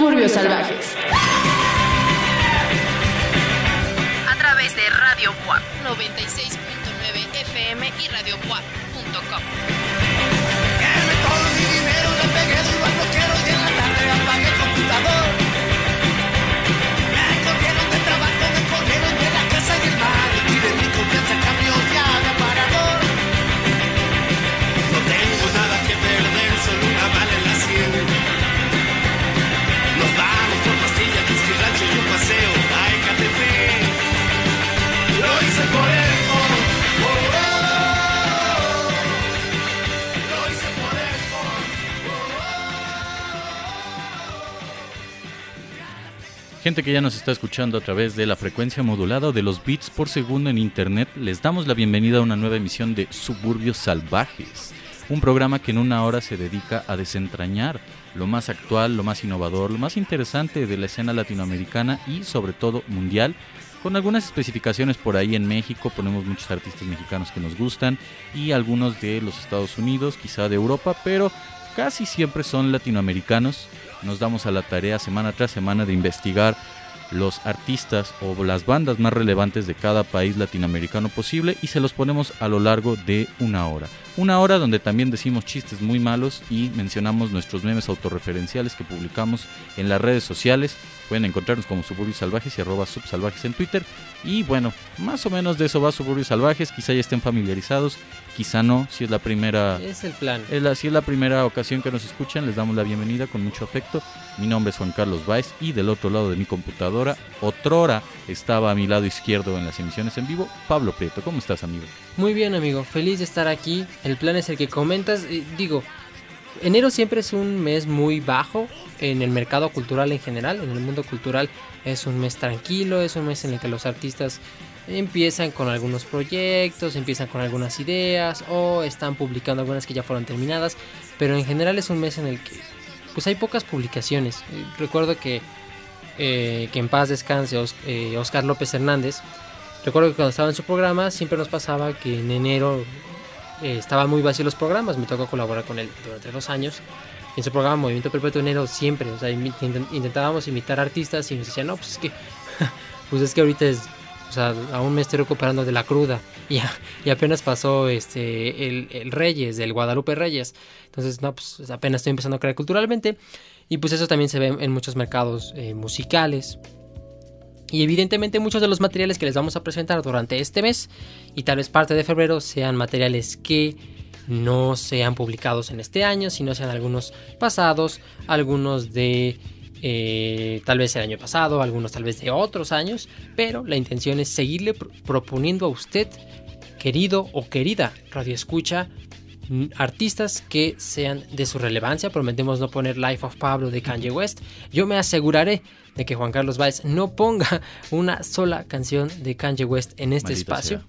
Suburbios Salvajes. A través de Radio WAP 96.9 FM y Radio Gente que ya nos está escuchando a través de la frecuencia modulada o de los bits por segundo en internet, les damos la bienvenida a una nueva emisión de Suburbios Salvajes, un programa que en una hora se dedica a desentrañar lo más actual, lo más innovador, lo más interesante de la escena latinoamericana y sobre todo mundial, con algunas especificaciones por ahí en México, ponemos muchos artistas mexicanos que nos gustan y algunos de los Estados Unidos, quizá de Europa, pero casi siempre son latinoamericanos. Nos damos a la tarea semana tras semana de investigar los artistas o las bandas más relevantes de cada país latinoamericano posible y se los ponemos a lo largo de una hora. Una hora donde también decimos chistes muy malos y mencionamos nuestros memes autorreferenciales que publicamos en las redes sociales. Pueden encontrarnos como Suburbios Salvajes y arroba subsalvajes en Twitter. Y bueno, más o menos de eso va Suburbios Salvajes. Quizá ya estén familiarizados, quizá no. Si es la primera Es el plan. es la, si es la primera ocasión que nos escuchan, les damos la bienvenida con mucho afecto. Mi nombre es Juan Carlos Baez y del otro lado de mi computadora, otrora estaba a mi lado izquierdo en las emisiones en vivo, Pablo Prieto. ¿Cómo estás, amigo? Muy bien, amigo. Feliz de estar aquí. El plan es el que comentas. Digo, enero siempre es un mes muy bajo en el mercado cultural en general. En el mundo cultural es un mes tranquilo, es un mes en el que los artistas empiezan con algunos proyectos, empiezan con algunas ideas o están publicando algunas que ya fueron terminadas. Pero en general es un mes en el que pues hay pocas publicaciones. Recuerdo que, eh, que en paz descanse eh, Oscar López Hernández. Recuerdo que cuando estaba en su programa siempre nos pasaba que en enero eh, estaban muy vacíos los programas. Me tocó colaborar con él durante dos años. En su programa Movimiento Perpetuo Enero siempre, o sea, intentábamos imitar artistas y nos decían, no, pues es que, pues es que ahorita es, o sea, aún me estoy recuperando de la cruda y, y apenas pasó este el, el Reyes, del Guadalupe Reyes. Entonces, no, pues apenas estoy empezando a crear culturalmente y pues eso también se ve en muchos mercados eh, musicales. Y evidentemente muchos de los materiales que les vamos a presentar durante este mes y tal vez parte de febrero sean materiales que no sean publicados en este año, sino sean algunos pasados, algunos de eh, tal vez el año pasado, algunos tal vez de otros años, pero la intención es seguirle pro- proponiendo a usted, querido o querida radio escucha, artistas que sean de su relevancia. Prometemos no poner Life of Pablo de Kanye West. Yo me aseguraré de que Juan Carlos Baez no ponga una sola canción de Kanye West en este Maldita espacio.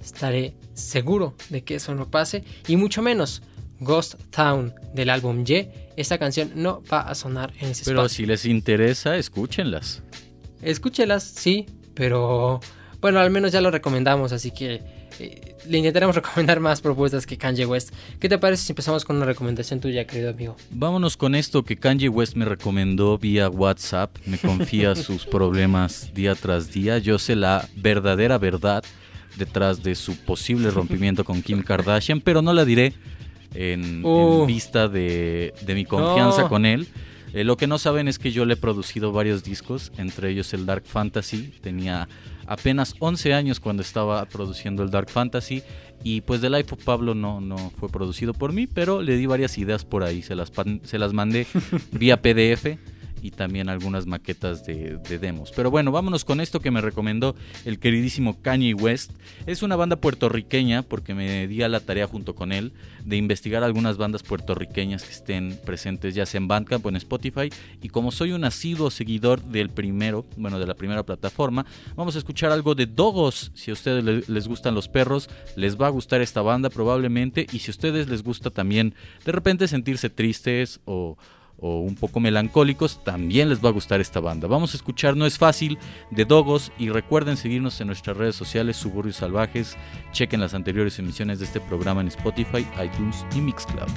Estaré seguro de que eso no pase y mucho menos Ghost Town del álbum Y. Esta canción no va a sonar en ese Pero espacio. si les interesa, escúchenlas. Escúchelas, sí, pero bueno, al menos ya lo recomendamos, así que eh, le intentaremos recomendar más propuestas que Kanye West. ¿Qué te parece si empezamos con una recomendación tuya, querido amigo? Vámonos con esto que Kanye West me recomendó vía WhatsApp. Me confía sus problemas día tras día. Yo sé la verdadera verdad detrás de su posible rompimiento con Kim Kardashian, pero no la diré en, en Uh. vista de, de mi confianza No. con él. Eh, lo que no saben es que yo le he producido varios discos, entre ellos el Dark Fantasy. Tenía apenas 11 años cuando estaba produciendo el Dark Fantasy. Y pues The Life of Pablo no, no fue producido por mí, pero le di varias ideas por ahí. Se las, se las mandé vía PDF y también algunas maquetas de, de demos. Pero bueno, vámonos con esto que me recomendó el queridísimo Kanye West. Es una banda puertorriqueña porque me di a la tarea junto con él de investigar algunas bandas puertorriqueñas que estén presentes ya sea en Bandcamp o en Spotify. Y como soy un asiduo seguidor del primero, bueno, de la primera plataforma, vamos a escuchar algo de Dogos. Si a ustedes le- les gustan los perros, les va a gustar esta banda probablemente. Y si a ustedes les gusta también de repente sentirse tristes o o un poco melancólicos, también les va a gustar esta banda. Vamos a escuchar No es fácil de Dogos y recuerden seguirnos en nuestras redes sociales Suburbios Salvajes. Chequen las anteriores emisiones de este programa en Spotify, iTunes y Mixcloud.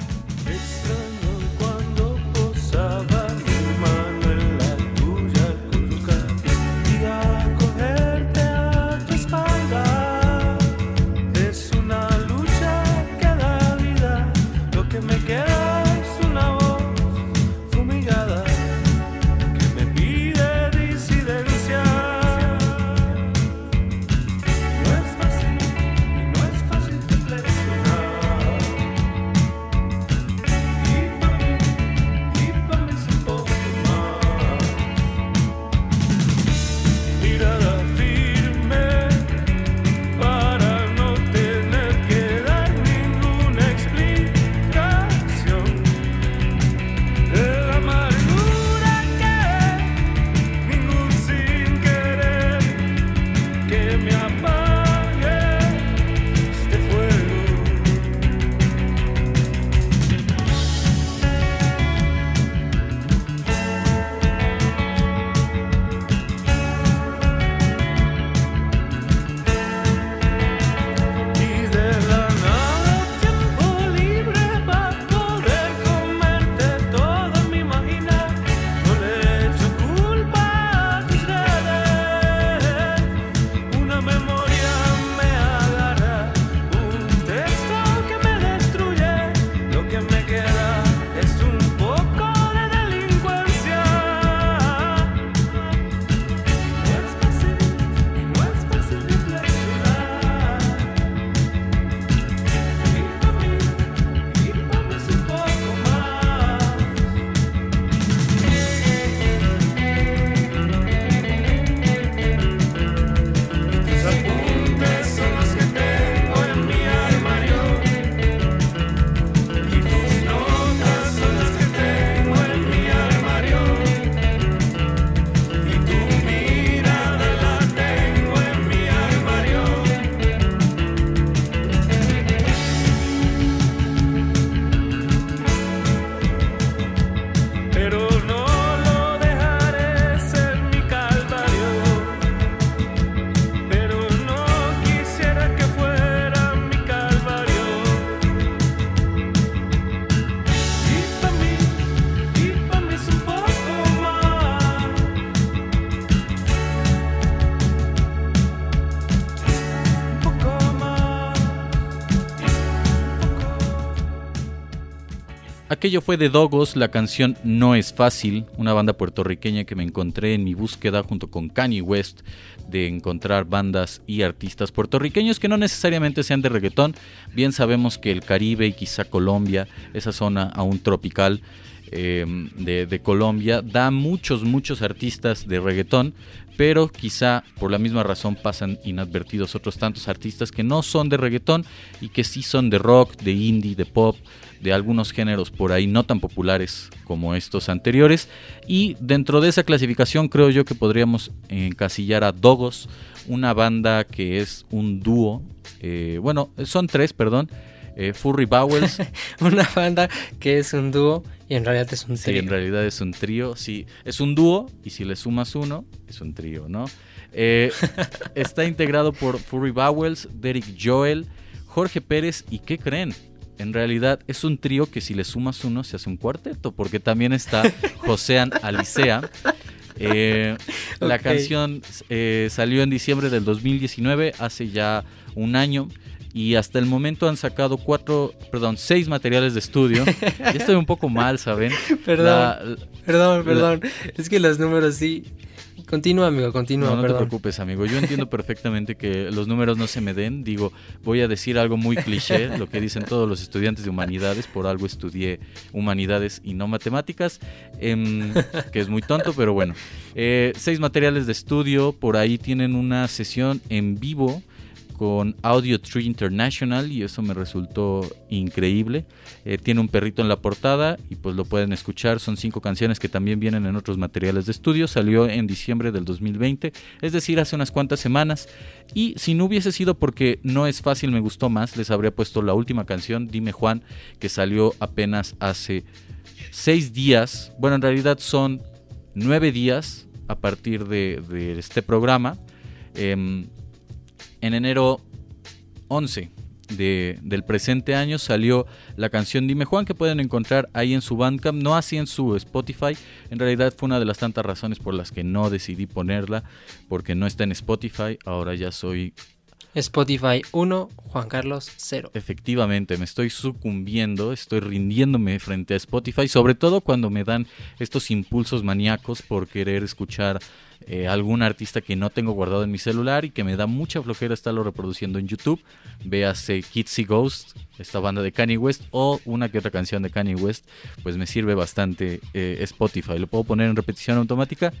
Aquello fue de Dogos, la canción No es fácil, una banda puertorriqueña que me encontré en mi búsqueda junto con Kanye West de encontrar bandas y artistas puertorriqueños que no necesariamente sean de reggaetón. Bien sabemos que el Caribe y quizá Colombia, esa zona aún tropical, eh, de, de, Colombia da muchos, muchos artistas de reggaetón, pero quizá por la misma razón pasan inadvertidos otros tantos artistas que no son de reggaetón y que sí son de rock, de indie, de pop, de algunos géneros por ahí no tan populares como estos anteriores. Y dentro de esa clasificación creo yo que podríamos encasillar a Dogos, una banda que es un dúo, eh, bueno, son tres, perdón. Eh, Furry Bowels. una banda que es un dúo y en realidad es un Sí, trío. en realidad es un trío. Sí, es un dúo y si le sumas uno, es un trío, ¿no? Eh, está integrado por Furry Bowels, Derek Joel, Jorge Pérez y ¿qué creen? En realidad es un trío que si le sumas uno se hace un cuarteto, porque también está Josean Alicea. Eh, La canción eh, salió en diciembre del 2019, hace ya un año. Y hasta el momento han sacado cuatro, perdón, seis materiales de estudio. Ya estoy un poco mal, ¿saben? Perdón, La- perdón, perdón. Es que los números sí. Continúa, amigo, continúa, no, no te preocupes, amigo. Yo entiendo perfectamente que los números no se me den. Digo, voy a decir algo muy cliché, lo que dicen todos los estudiantes de humanidades. Por algo estudié humanidades y no matemáticas, em, que es muy tonto, pero bueno. Eh, seis materiales de estudio. Por ahí tienen una sesión en vivo con Audio Tree International y eso me resultó increíble. Eh, tiene un perrito en la portada y pues lo pueden escuchar. Son cinco canciones que también vienen en otros materiales de estudio. Salió en diciembre del 2020, es decir, hace unas cuantas semanas. Y si no hubiese sido porque no es fácil, me gustó más, les habría puesto la última canción, Dime Juan, que salió apenas hace seis días. Bueno, en realidad son nueve días a partir de, este programa. Em, en enero 11 de- del presente año salió la canción Dime Juan que pueden encontrar ahí en su Bandcamp, no así en su Spotify. En realidad fue una de las tantas razones por las que no decidí ponerla, porque no está en Spotify. Ahora ya soy Spotify 1, Juan Carlos 0. Efectivamente, me estoy sucumbiendo, estoy rindiéndome frente a Spotify, sobre todo cuando me dan estos impulsos maníacos por querer escuchar eh, algún artista que no tengo guardado en mi celular y que me da mucha flojera estarlo reproduciendo en YouTube. Véase Kitsy Ghost, esta banda de Kanye West, o una que otra canción de Kanye West, pues me sirve bastante eh, Spotify. Lo puedo poner en repetición automática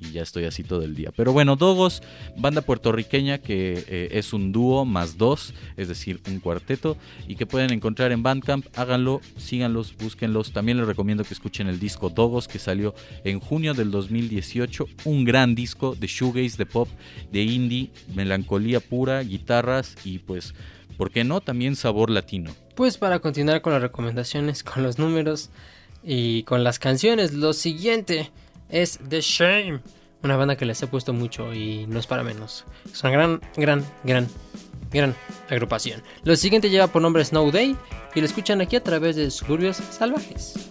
y ya estoy así todo el día. Pero bueno, Dogos, banda puertorriqueña que eh, es un dúo más dos, es decir, un cuarteto, y que pueden encontrar en Bandcamp. Háganlo, síganlos, búsquenlos. También les recomiendo que escuchen el disco Dogos que salió en junio del 2018. Un gran disco de shoegaze, de pop, de indie, melancolía pura, guitarras y pues, ¿por qué no? También sabor latino. Pues para continuar con las recomendaciones, con los números y con las canciones, lo siguiente es The Shame, una banda que les he puesto mucho y no es para menos. Es una gran, gran, gran, gran agrupación. Lo siguiente lleva por nombre Snow Day y lo escuchan aquí a través de Suburbios Salvajes.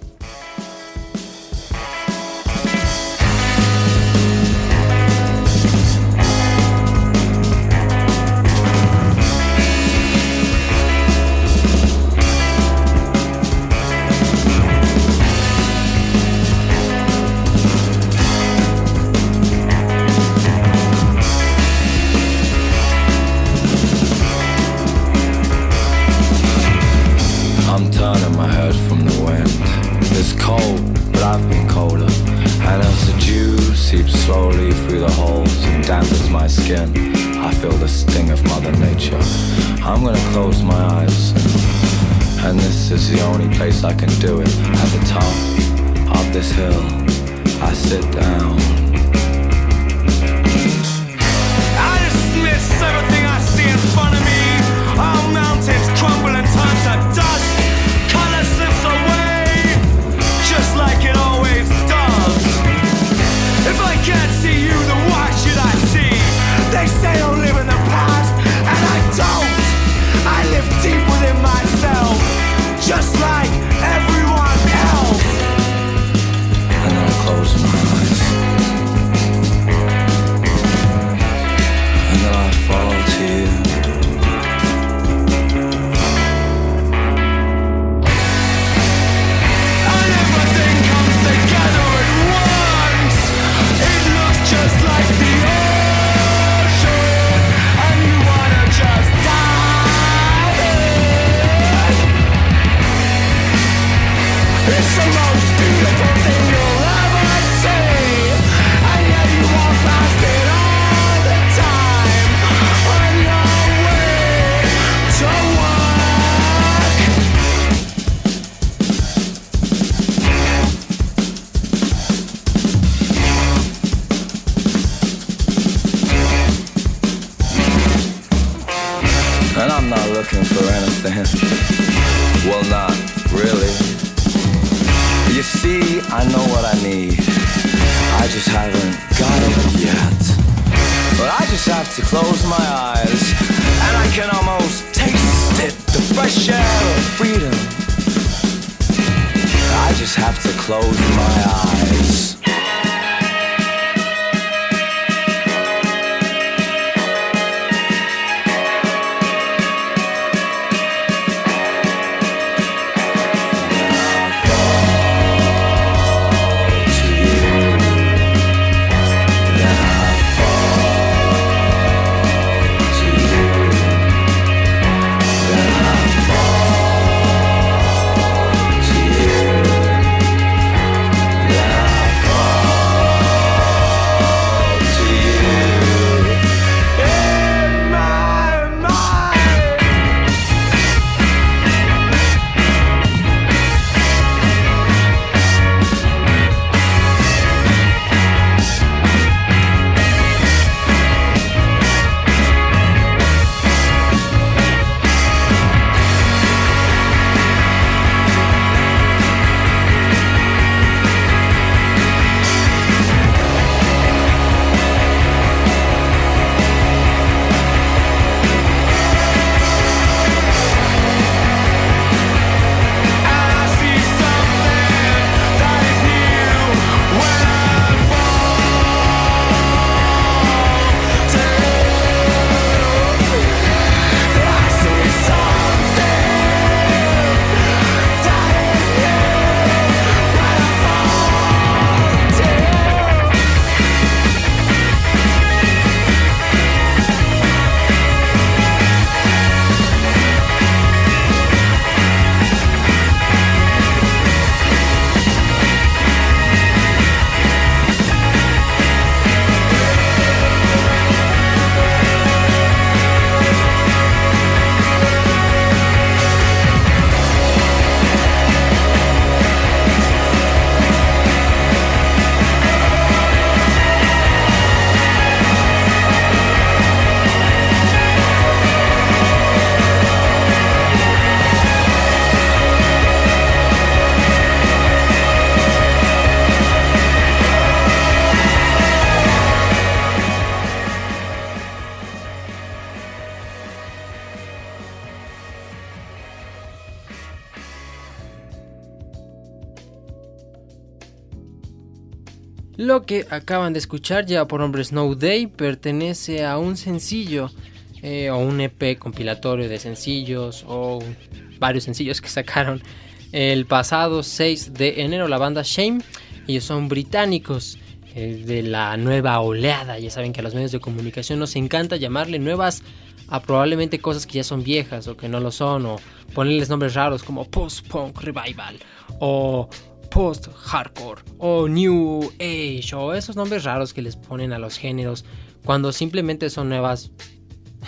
Que acaban de escuchar ya por nombre Snow Day pertenece a un sencillo eh, o un EP compilatorio de sencillos o varios sencillos que sacaron el pasado 6 de enero la banda Shame. Ellos son británicos eh, de la nueva oleada. Ya saben que a los medios de comunicación nos encanta llamarle nuevas a probablemente cosas que ya son viejas o que no lo son o ponerles nombres raros como post-punk revival o post-hardcore o new age o esos nombres raros que les ponen a los géneros cuando simplemente son nuevas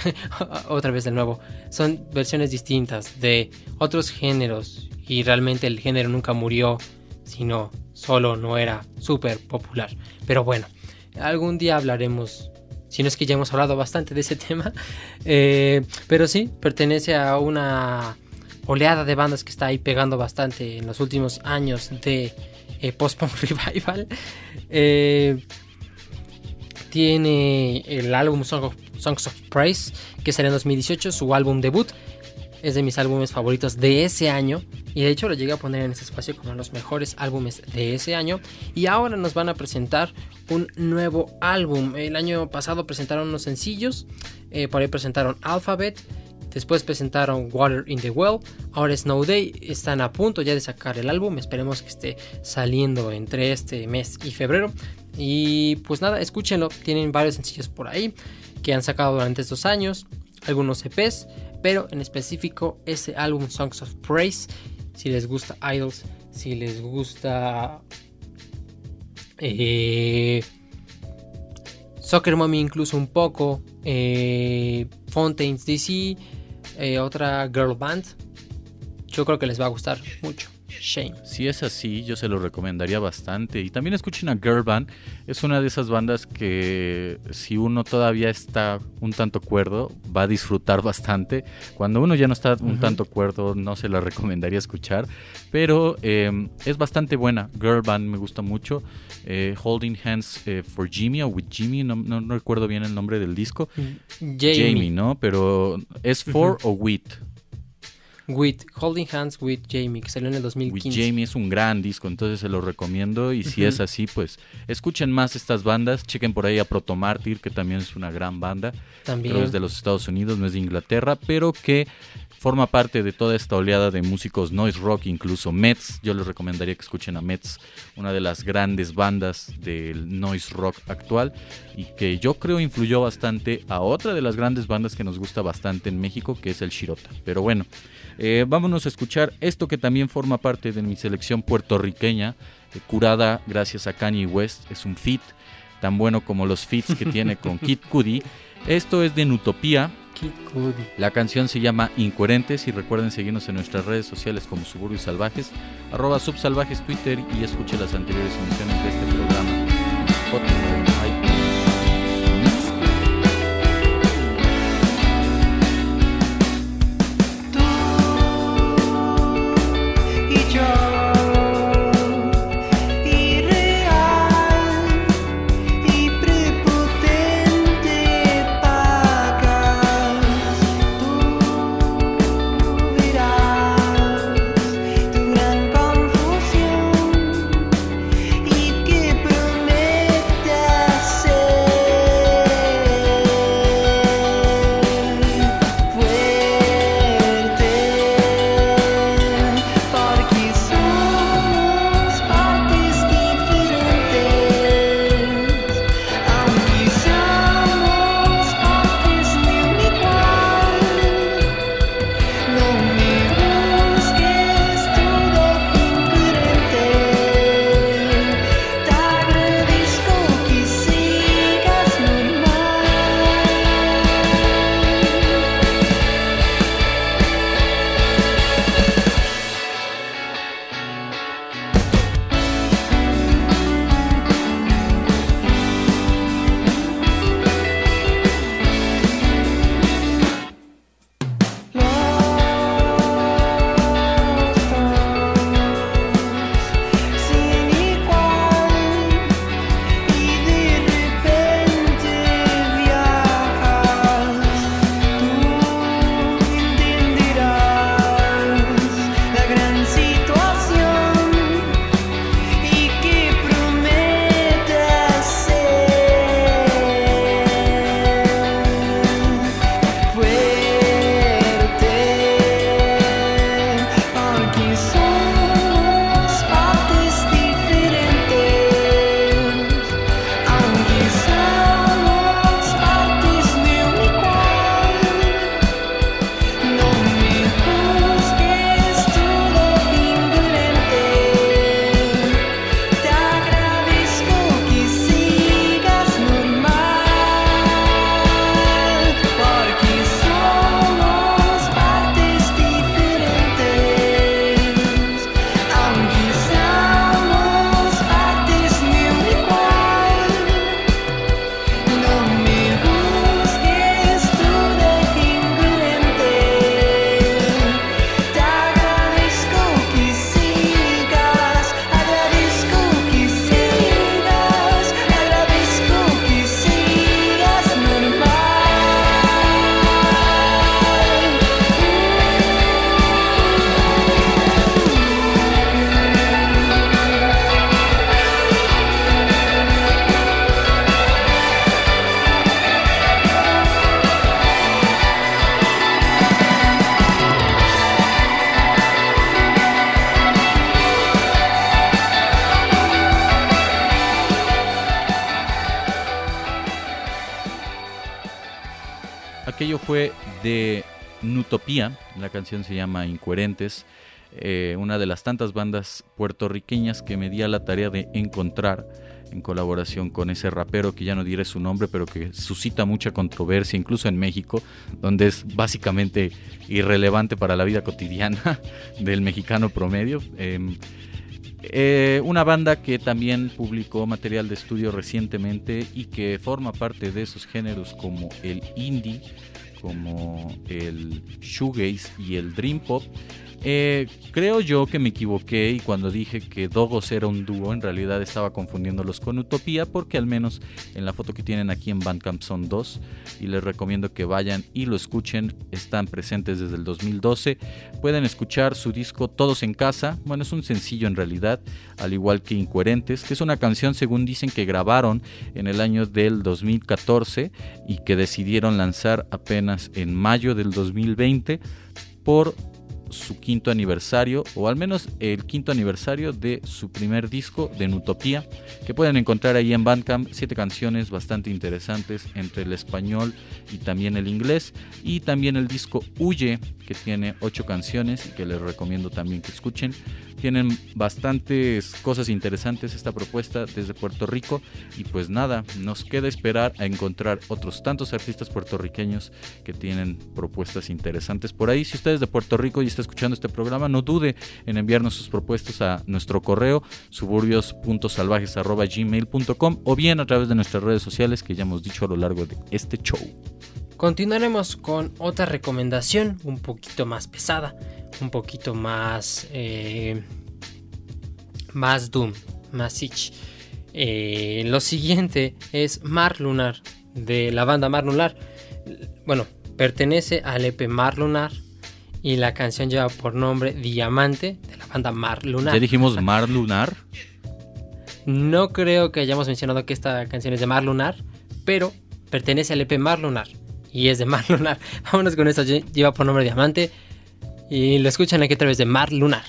otra vez de nuevo son versiones distintas de otros géneros y realmente el género nunca murió sino solo no era súper popular. Pero bueno algún día hablaremos si no es que ya hemos hablado bastante de ese tema eh, pero sí pertenece a una oleada de bandas que está ahí pegando bastante en los últimos años de eh, post-punk revival. Eh, tiene el álbum Songs of Praise que salió en 2018, su álbum debut. Es de mis álbumes favoritos de ese año. Y de hecho lo llegué a poner en ese espacio como los mejores álbumes de ese año. Y ahora nos van a presentar un nuevo álbum. El año pasado presentaron unos sencillos. Eh, por ahí presentaron Alphabet. Después presentaron Water in the Well. Ahora Snow Day. Están a punto ya de sacar el álbum. Esperemos que esté saliendo entre este mes y febrero. Y pues nada, escúchenlo. Tienen varios sencillos por ahí que han sacado durante estos años. Algunos EPs. Pero en específico ese álbum Songs of Praise si les gusta Idols, si les gusta eh, Soccer Mommy incluso un poco, eh, Fontaines DC, eh, otra girl band, yo creo que les va a gustar mucho. Shame. Si es así, yo se lo recomendaría bastante. Y también escuchen a Girl Band. Es una de esas bandas que si uno todavía está un tanto cuerdo, va a disfrutar bastante. Cuando uno ya no está un tanto cuerdo, no se la recomendaría escuchar. Pero eh, es bastante buena. Girl Band me gusta mucho. Eh, Holding Hands eh, for Jimmy o With Jimmy, no, no- no recuerdo bien el nombre del disco. Jamie. ¿no? Pero ¿es for o with? With Holding Hands with Jamie, que salió en el With 2015. Jamie es un gran disco, entonces se lo recomiendo. Y si es así, pues escuchen más estas bandas. Chequen por ahí a Proto Mártir, que también es una gran banda. También. Creo es de los Estados Unidos, no es de Inglaterra, pero que forma parte de toda esta oleada de músicos noise rock, incluso Mets. Yo les recomendaría que escuchen a Mets, una de las grandes bandas del noise rock actual y que yo creo influyó bastante a otra de las grandes bandas que nos gusta bastante en México, que es el Shirota. Pero bueno, eh, vámonos a escuchar esto que también forma parte de mi selección puertorriqueña, eh, curada gracias a Kanye West. Es un fit tan bueno como los fits que tiene con Kid Cudi. Esto es de Nutopía. La canción se llama Incoherentes y recuerden seguirnos en nuestras redes sociales como Suburbios Salvajes, arroba subsalvajes Twitter y escuche las anteriores emisiones de este programa. Canción se llama Incoherentes. eh, una de las tantas bandas puertorriqueñas que me di a la tarea de encontrar en colaboración con ese rapero que ya no diré su nombre, pero que suscita mucha controversia, incluso en México, donde es básicamente irrelevante para la vida cotidiana del mexicano promedio. Em, eh, una banda que también publicó material de estudio recientemente y que forma parte de esos géneros como el indie, como el shoegaze y el dream pop. Eh, creo yo que me equivoqué y cuando dije que Dogos era un dúo, en realidad estaba confundiéndolos con Utopía, porque al menos en la foto que tienen aquí en Bandcamp son dos, y les recomiendo que vayan y lo escuchen. Están presentes desde el 2012. Pueden escuchar su disco Todos en Casa. Bueno, es un sencillo en realidad, al igual que Incoherentes, que es una canción, según dicen, que grabaron en el año del 2014 y que decidieron lanzar apenas en mayo del 2020 por su quinto aniversario, o al menos el quinto aniversario de su primer disco de Nutopía, que pueden encontrar ahí en Bandcamp, siete canciones bastante interesantes entre el español y también el inglés, y también el disco Huye, que tiene ocho canciones y que les recomiendo también que escuchen. Tienen bastantes cosas interesantes esta propuesta desde Puerto Rico y pues nada, nos queda esperar a encontrar otros tantos artistas puertorriqueños que tienen propuestas interesantes por ahí. Si usted es de Puerto Rico y está escuchando este programa, no dude en enviarnos sus propuestas a nuestro correo suburbios.salvajes.gmail.com o bien a través de nuestras redes sociales que ya hemos dicho a lo largo de este show. Continuaremos con otra recomendación un poquito más pesada, un poquito más. eh, más Doom, más Siege. Eh, lo siguiente es Mar Lunar, de la banda Mar Lunar. Bueno, pertenece al EP Mar Lunar y la canción lleva por nombre Diamante, de la banda Mar Lunar. Ya dijimos Mar Lunar. No creo que hayamos mencionado que esta canción es de Mar Lunar, pero pertenece al EP Mar Lunar y es de Mar Lunar. Vámonos con esto, lle- lleva por nombre Diamante y lo escuchan aquí a través de Mar Lunar.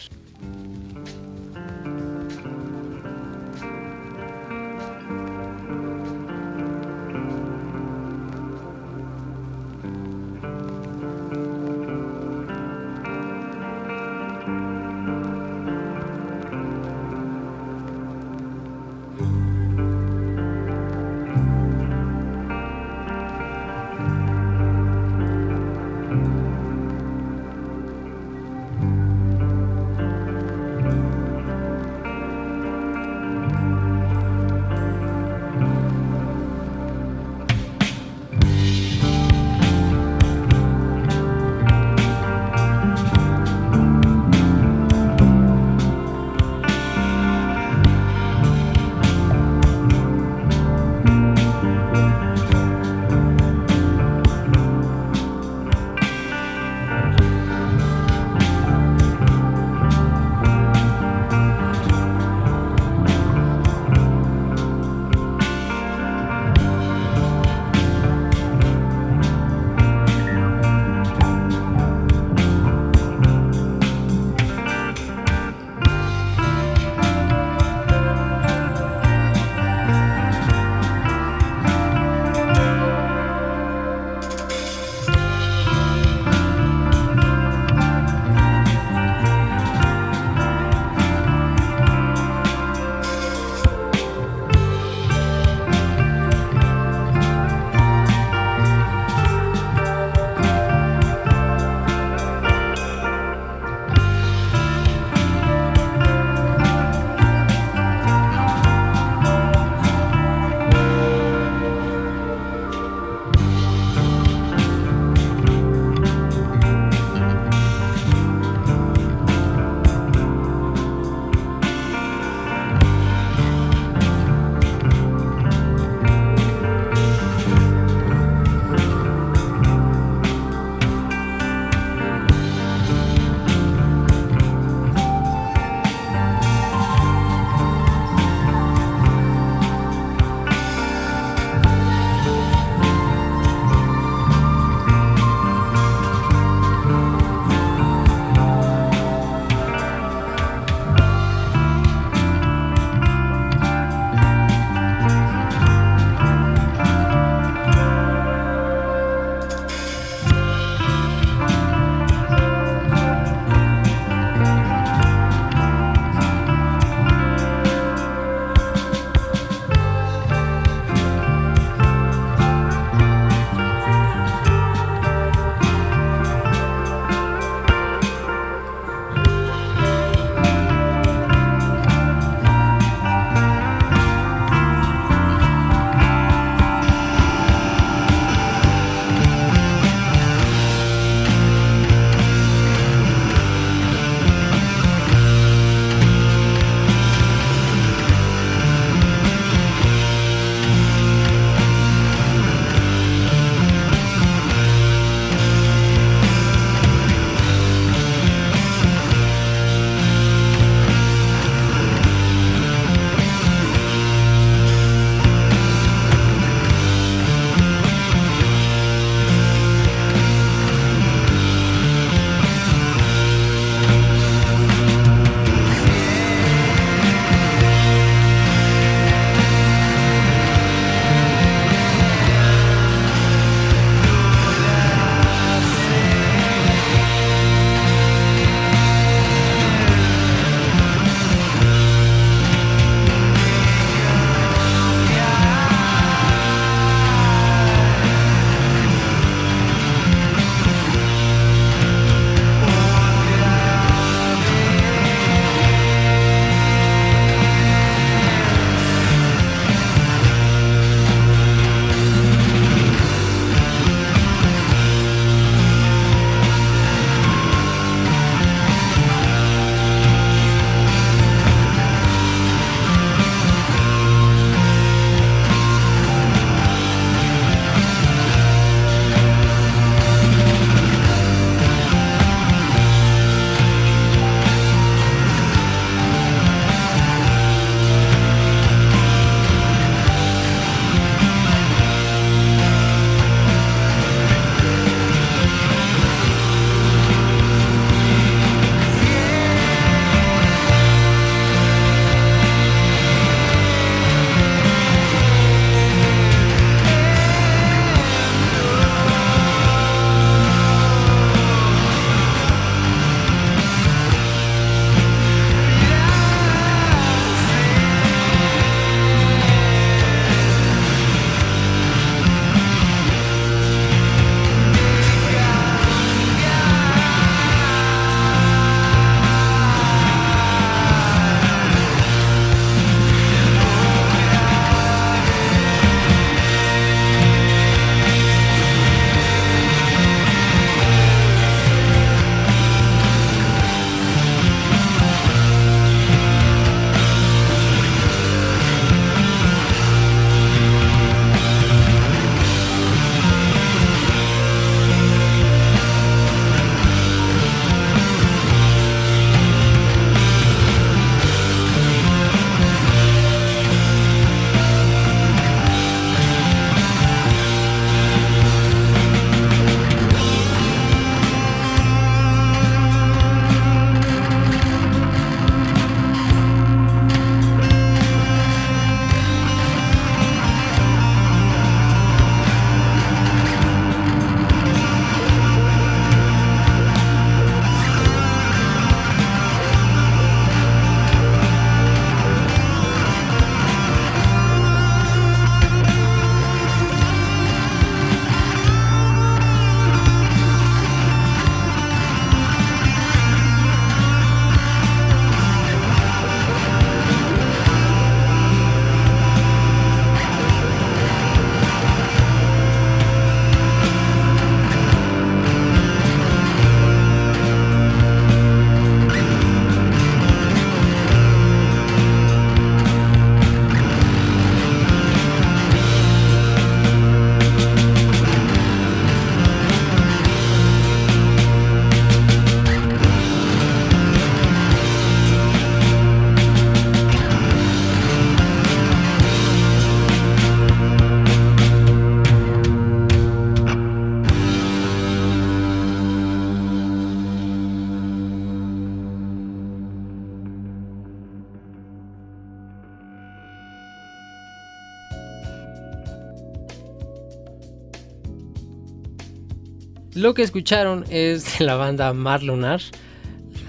Lo que escucharon es de la banda Marlunar.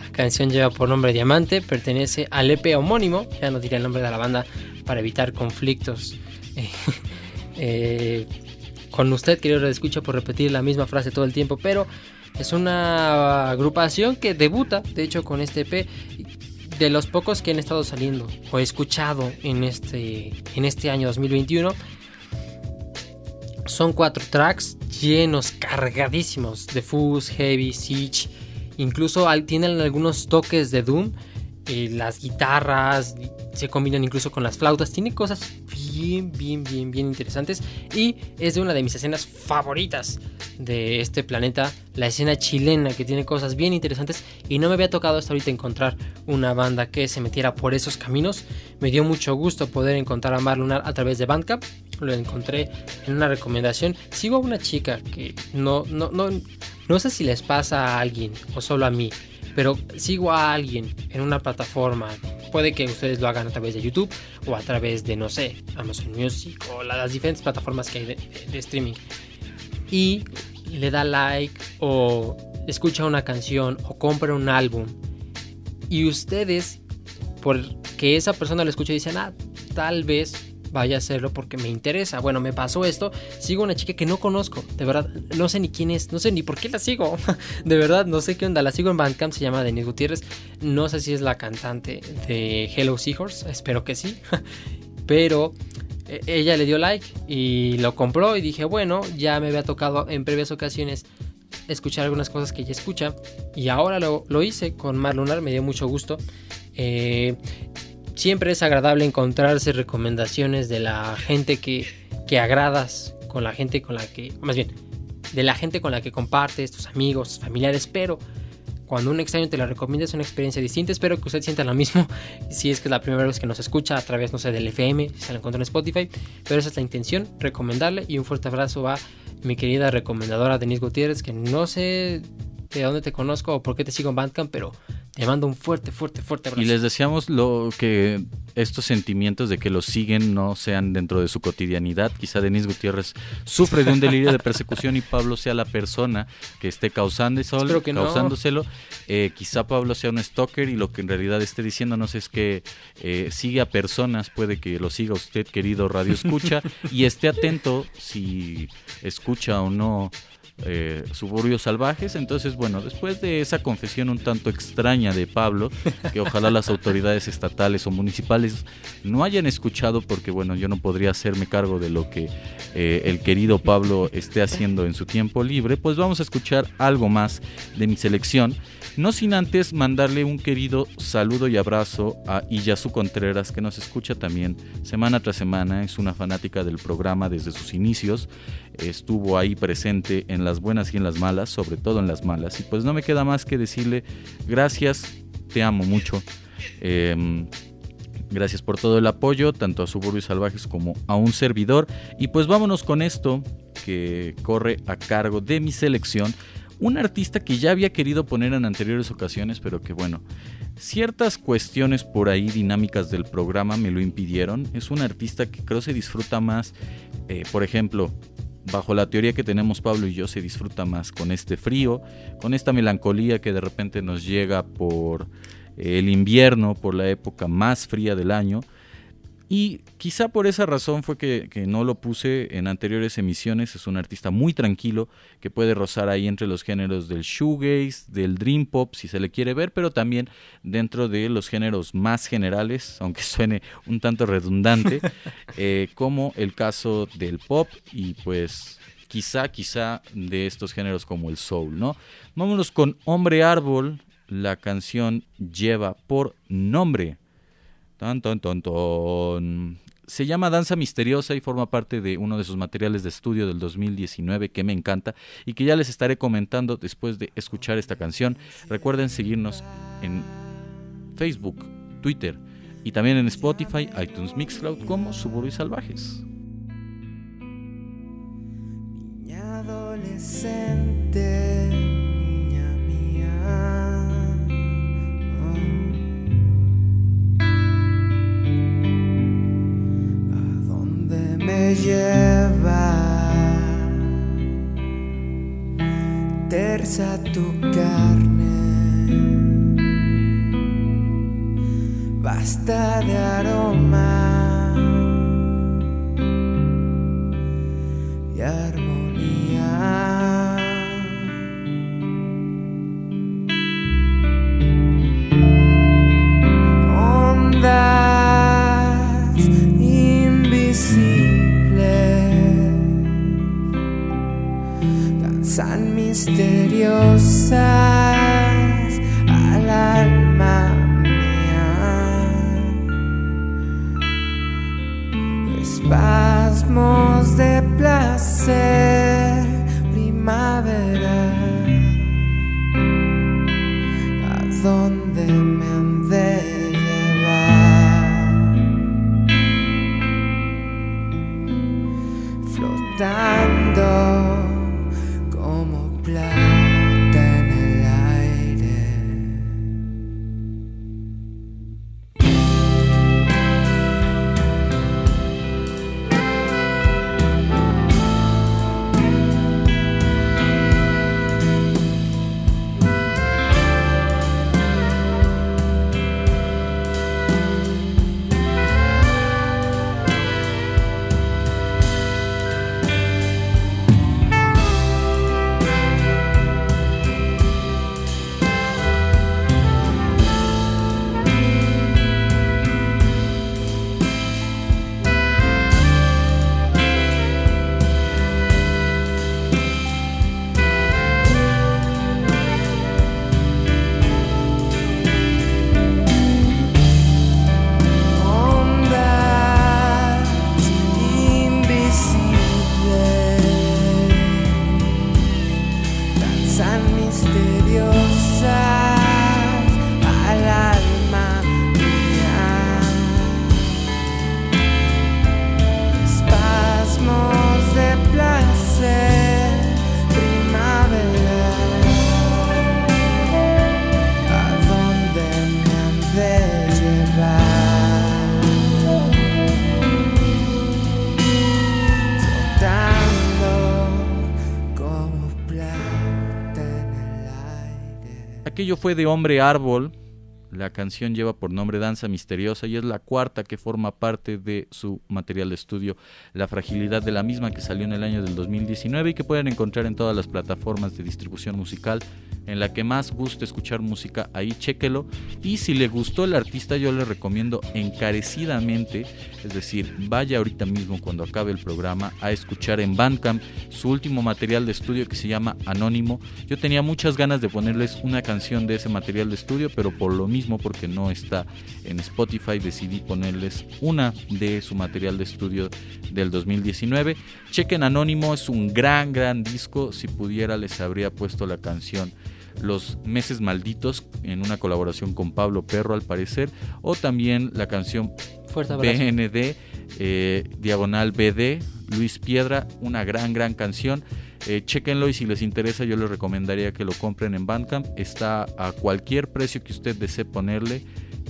La canción lleva por nombre Diamante, pertenece al EP homónimo. Ya no diré el nombre de la banda para evitar conflictos. Eh, con usted, querido escucha por repetir la misma frase todo el tiempo, pero es una agrupación que debuta, de hecho, con este EP de los pocos que han estado saliendo o escuchado en este, en este año 2021. Son cuatro tracks llenos, cargadísimos de fuzz, heavy, siege. Incluso tienen algunos toques de Doom. eh, las guitarras se combinan incluso con las flautas. Tiene cosas bien, bien, bien, bien interesantes. Y es de una de mis escenas favoritas de este planeta. La escena chilena que tiene cosas bien interesantes. Y no me había tocado hasta ahorita encontrar una banda que se metiera por esos caminos. Me dio mucho gusto poder encontrar a Mar Lunar a través de Bandcamp. Lo encontré en una recomendación. Sigo a una chica que no, no, no, no sé si les pasa a alguien o solo a mí. Pero sigo a alguien en una plataforma. Puede que ustedes lo hagan a través de YouTube o a través de, no sé, Amazon Music o la- las diferentes plataformas que hay de, de streaming. Y le da like o escucha una canción o compra un álbum. Y ustedes, porque esa persona lo escucha dicen, ah, tal vez vaya a hacerlo porque me interesa. Bueno, me pasó esto. Sigo una chica que no conozco. De verdad, no sé ni quién es. No sé ni por qué la sigo. De verdad, no sé qué onda. La sigo en Bandcamp. Se llama Denise Gutiérrez. No sé si es la cantante de Hello Seahorse. Espero que sí. Pero eh, ella le dio like y lo compró. Y dije, bueno, ya me había tocado en previas ocasiones escuchar algunas cosas que ella escucha. Y ahora lo, lo hice con Mar Lunar. Me dio mucho gusto. Eh, siempre es agradable encontrarse recomendaciones de la gente que, que agradas, con la gente con la que, más bien, de la gente con la que compartes, tus amigos, familiares, pero cuando un extraño te la recomienda es una experiencia distinta. Espero que usted sienta lo mismo si es que es la primera vez que nos escucha a través, no sé, del FM, si se lo encuentra en Spotify. Pero esa es la intención, recomendarle. Y un fuerte abrazo a mi querida recomendadora Denise Gutiérrez, que no sé de dónde te conozco o por qué te sigo en Bandcamp, pero te mando un fuerte, fuerte, fuerte abrazo. Y les deseamos lo que estos sentimientos de que los siguen no sean dentro de su cotidianidad. Quizá Denise Gutiérrez sufre de un delirio de persecución y Pablo sea la persona que esté causando eso, que no. causándoselo. Eh, quizá Pablo sea un stalker y lo que en realidad esté diciéndonos es que eh, sigue a personas, puede que lo siga usted, querido Radio Escucha, y esté atento si escucha o no eh, suburbios salvajes. Entonces, bueno, después de esa confesión un tanto extraña de Pablo, que ojalá las autoridades estatales o municipales no hayan escuchado, porque bueno, yo no podría hacerme cargo de lo que eh, el querido Pablo esté haciendo en su tiempo libre, pues vamos a escuchar algo más de mi selección. No sin antes mandarle un querido saludo y abrazo a Iyasu Contreras, que nos escucha también semana tras semana. Es una fanática del programa desde sus inicios. Estuvo ahí presente en las buenas y en las malas, sobre todo en las malas. Y pues no me queda más que decirle gracias, te amo mucho. Em, gracias por todo el apoyo, tanto a Suburbios Salvajes como a un servidor. Y pues vámonos con esto que corre a cargo de mi selección un artista que ya había querido poner en anteriores ocasiones, pero que bueno, ciertas cuestiones por ahí dinámicas del programa me lo impidieron. Es un artista que creo se disfruta más, eh, por ejemplo, bajo la teoría que tenemos Pablo y yo, se disfruta más con este frío, con esta melancolía que de repente nos llega por el invierno, por la época más fría del año. Y quizá por esa razón fue que, que, no lo puse en anteriores emisiones. Es un artista muy tranquilo que puede rozar ahí entre los géneros del shoegaze, del dream pop, si se le quiere ver, pero también dentro de los géneros más generales, aunque suene un tanto redundante, eh, como el caso del pop y pues quizá, quizá de estos géneros como el soul, ¿no? Vámonos con Hombre Árbol. La canción lleva por nombre Ton, ton, ton, ton. Se llama Danza Misteriosa y forma parte de uno de sus materiales de estudio del 2019 que me encanta y que ya les estaré comentando después de escuchar esta canción. Recuerden seguirnos en Facebook, Twitter y también en Spotify, iTunes Mixcloud como Suburbios Salvajes. Me lleva fuerza tu carne. Basta de aroma y armonía. Misteriosas al alma mía. Espasmos de placer, fue de Hombre Árbol. La canción lleva por nombre Danza Misteriosa y es la cuarta que forma parte de su material de estudio La Fragilidad de la misma que salió en el año del 2019 y que pueden encontrar en todas las plataformas de distribución musical en la que más guste escuchar música, ahí chéquelo. Y si le gustó el artista, yo le recomiendo encarecidamente, es decir, vaya ahorita mismo cuando acabe el programa a escuchar en Bandcamp su último material de estudio que se llama Anónimo. Yo tenía muchas ganas de ponerles una canción de ese material de estudio, pero por lo mismo, porque no está en Spotify, decidí ponerles una de su material de estudio del 2019. Chequen Anónimo, es un gran, gran disco. Si pudiera, les habría puesto la canción los Meses Malditos en una colaboración con Pablo Perro al parecer o también la canción. BND eh, diagonal BD Luis Piedra una gran gran canción eh, chequenlo y si les interesa yo les recomendaría que lo compren en Bandcamp está a cualquier precio que usted desee ponerle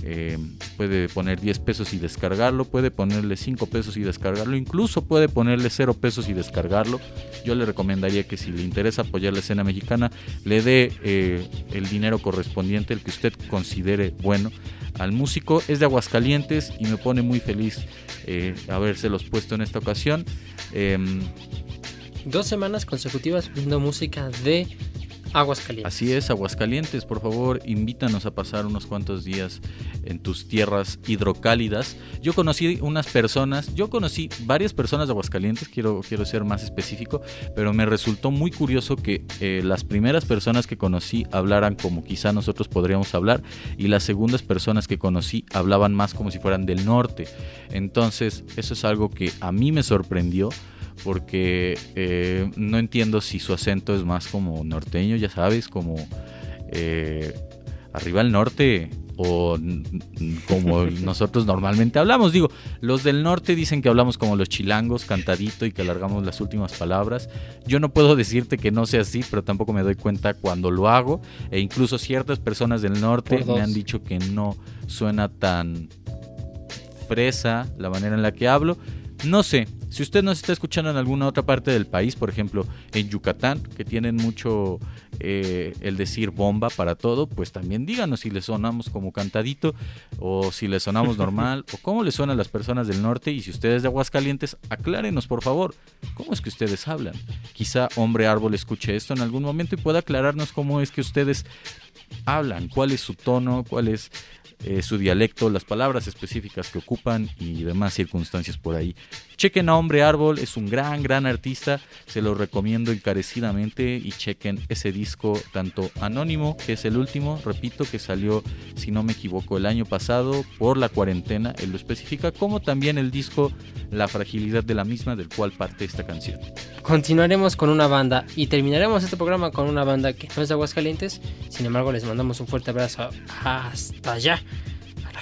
eh, puede poner 10 pesos y descargarlo, puede ponerle 5 pesos y descargarlo, incluso puede ponerle 0 pesos y descargarlo. Yo le recomendaría que si le interesa apoyar la escena mexicana, le dé eh, el dinero correspondiente, el que usted considere bueno al músico. Es de Aguascalientes y me pone muy feliz eh, habérselos puesto en esta ocasión. Dos semanas consecutivas poniendo música de Aguascalientes. Así es, Aguascalientes, por favor, invítanos a pasar unos cuantos días en tus tierras hidrocálidas. Yo conocí unas personas, yo conocí varias personas de Aguascalientes, quiero, quiero ser más específico, pero me resultó muy curioso que eh, las primeras personas que conocí hablaran como quizá nosotros podríamos hablar y las segundas personas que conocí hablaban más como si fueran del norte. Entonces, eso es algo que a mí me sorprendió porque eh, no entiendo si su acento es más como norteño, ya sabes, como eh, arriba al norte o como nosotros normalmente hablamos. Digo, los del norte dicen que hablamos como los chilangos, cantadito y que alargamos las últimas palabras. Yo no puedo decirte que no sea así, pero tampoco me doy cuenta cuando lo hago. E incluso ciertas personas del norte me han dicho que no suena tan fresa la manera en la que hablo. No sé, Si usted nos está escuchando en alguna otra parte del país, por ejemplo en Yucatán, que tienen mucho eh, el decir bomba para todo, pues también díganos si le sonamos como cantadito o si le sonamos normal o cómo le suenan las personas del norte y si ustedes de Aguascalientes, aclárenos por favor, cómo es que ustedes hablan. Quizá Hombre Árbol escuche esto en algún momento y pueda aclararnos cómo es que ustedes hablan, cuál es su tono, cuál es eh, su dialecto, las palabras específicas que ocupan y demás circunstancias por ahí. Chequen a Hombre Árbol, es un gran, gran artista, se lo recomiendo encarecidamente y chequen ese disco tanto anónimo, que es el último, repito, que salió, si no me equivoco, el año pasado por la cuarentena, él lo especifica, como también el disco La fragilidad de la misma, del cual parte esta canción. Continuaremos con una banda y terminaremos este programa con una banda que no es de Aguascalientes, sin embargo les mandamos un fuerte abrazo hasta allá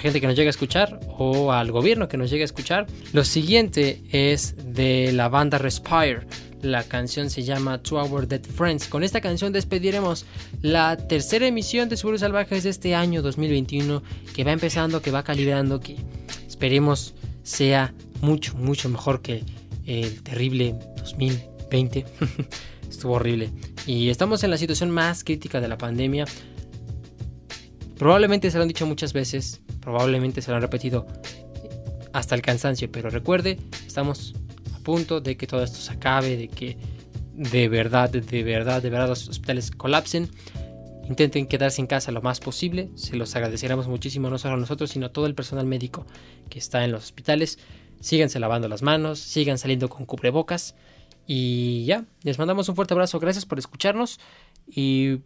gente que nos llega a escuchar o al gobierno que nos llegue a escuchar. Lo siguiente es de la banda Respire. La canción se llama To Our Dead Friends. Con esta canción despediremos la tercera emisión de Suburbios Salvajes de este año 2021 que va empezando, que va calibrando, que esperemos sea mucho, mucho mejor que el terrible 2020. Estuvo horrible. Y estamos en la situación más crítica de la pandemia. Probablemente se lo han dicho muchas veces, probablemente se lo han repetido hasta el cansancio, pero recuerde, estamos a punto de que todo esto se acabe, de que de verdad, de verdad, de verdad los hospitales colapsen. Intenten quedarse en casa lo más posible, se los agradeceremos muchísimo, no solo a nosotros, sino a todo el personal médico que está en los hospitales. Síganse lavando las manos, sigan saliendo con cubrebocas. Y ya, les mandamos un fuerte abrazo, gracias por escucharnos y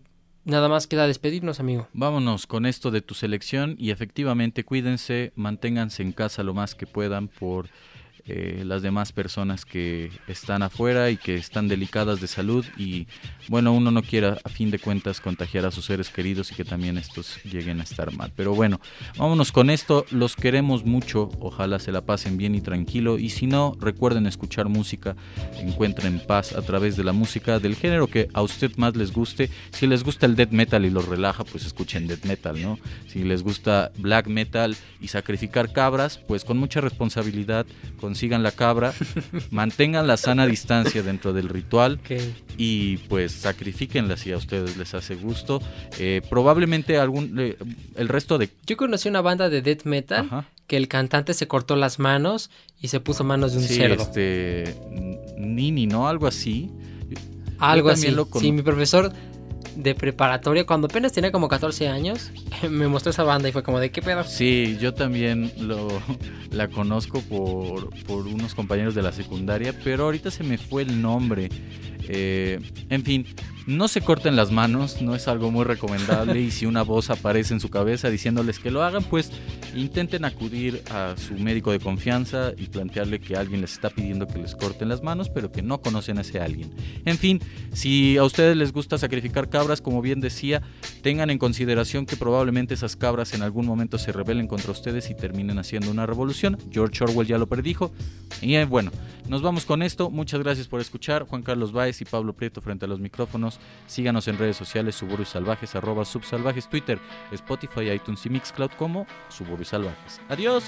nada más queda despedirnos, amigo. Vámonos con esto de tu selección y efectivamente cuídense, manténganse en casa lo más que puedan por eh, las demás personas que están afuera y que están delicadas de salud y bueno, uno no quiere a fin de cuentas contagiar a sus seres queridos y que también estos lleguen a estar mal. Pero bueno, vámonos con esto, los queremos mucho, ojalá se la pasen bien y tranquilo y si no, recuerden escuchar música, encuentren paz a través de la música del género que a usted más les guste. Si les gusta el death metal y los relaja, pues escuchen death metal, ¿no? Si les gusta black metal y sacrificar cabras, pues con mucha responsabilidad consigan la cabra, mantengan la sana distancia dentro del ritual y pues sacrifíquenla si a ustedes les hace gusto. Eh, probablemente algún eh, el resto de Yo conocí una banda de death metal Ajá. que el cantante se cortó las manos y se puso manos de un sí, cerdo. este Nini, ¿no? Algo así. Algo así. también lo con- Sí, mi profesor de preparatoria, cuando apenas tenía como 14 años, me mostró esa banda y fue como de qué pedo. Sí, yo también lo, la conozco por, por unos compañeros de la secundaria, pero ahorita se me fue el nombre. Eh, en fin, no se corten las manos, no es algo muy recomendable y si una voz aparece en su cabeza diciéndoles que lo hagan, pues intenten acudir a su médico de confianza y plantearle que alguien les está pidiendo que les corten las manos, pero que no conocen a ese alguien. En fin, si a ustedes les gusta sacrificar cabras, como bien decía, tengan en consideración que probablemente esas cabras en algún momento se rebelen contra ustedes y terminen haciendo una revolución. George Orwell ya lo predijo. Y eh, bueno, nos vamos con esto. Muchas gracias por escuchar. Juan Carlos Y Pablo Prieto frente a los micrófonos. Síganos en redes sociales, Suburbios Salvajes, arroba subsalvajes, Twitter, Spotify, iTunes y Mixcloud como Suburbios Salvajes. Adiós.